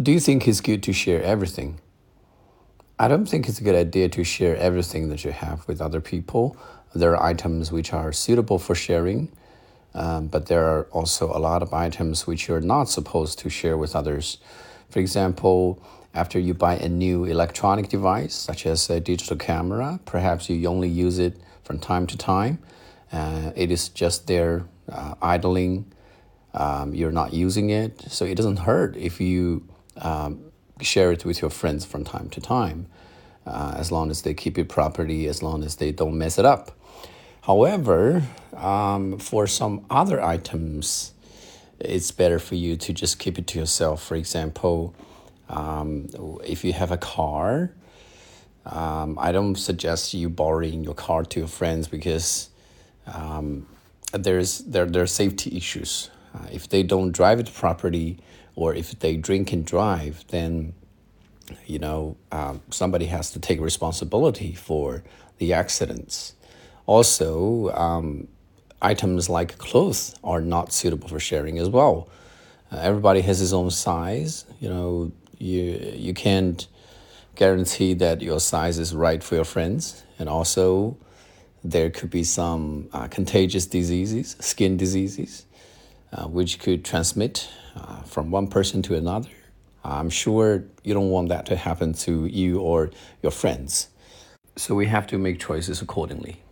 Do you think it's good to share everything? I don't think it's a good idea to share everything that you have with other people. There are items which are suitable for sharing, um, but there are also a lot of items which you're not supposed to share with others. For example, after you buy a new electronic device, such as a digital camera, perhaps you only use it from time to time. Uh, it is just there uh, idling. Um, you're not using it, so it doesn't hurt if you um, share it with your friends from time to time, uh, as long as they keep it properly, as long as they don't mess it up. However, um, for some other items, it's better for you to just keep it to yourself. For example, um, if you have a car, um, I don't suggest you borrowing your car to your friends because um, there's there, there are safety issues. Uh, if they don't drive it properly, or if they drink and drive, then you know um, somebody has to take responsibility for the accidents. Also, um, items like clothes are not suitable for sharing as well. Uh, everybody has his own size. You know, you you can't guarantee that your size is right for your friends, and also there could be some uh, contagious diseases, skin diseases, uh, which could transmit uh, from one person to another. I'm sure you don't want that to happen to you or your friends. So we have to make choices accordingly.